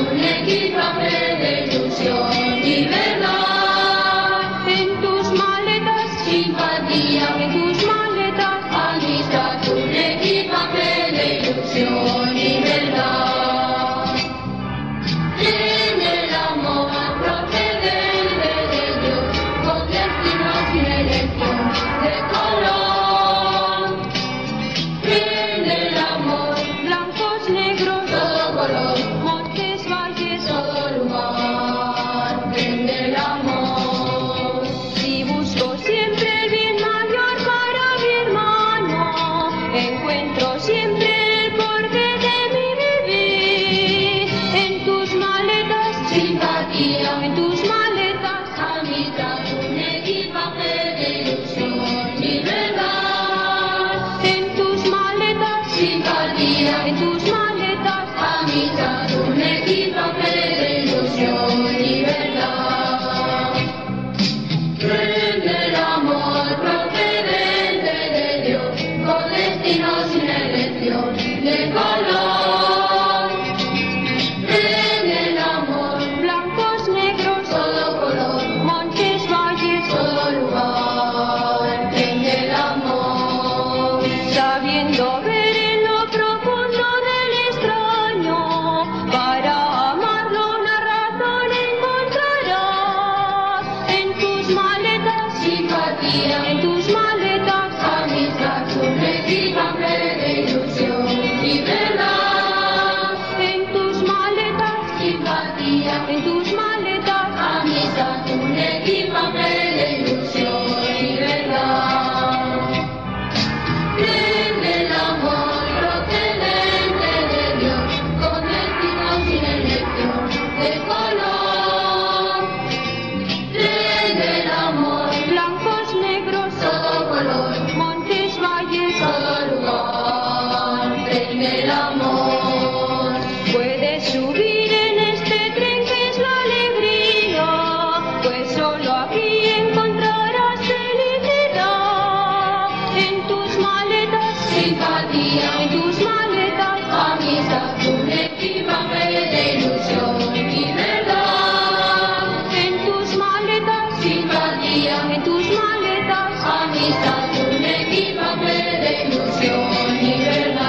un equipo de ilusión y verdad. En tus maletas simpatía. En tus maletas, amistad, un equipaje de ilusión y verdad. Prende el amor procedente de Dios, con destino sin elección de color. Prende el amor, blancos, negros, todo color, montes, valles, todo lugar. Prende el amor. sabiendo tus manos. habitando un equipable de ilusión y verdad.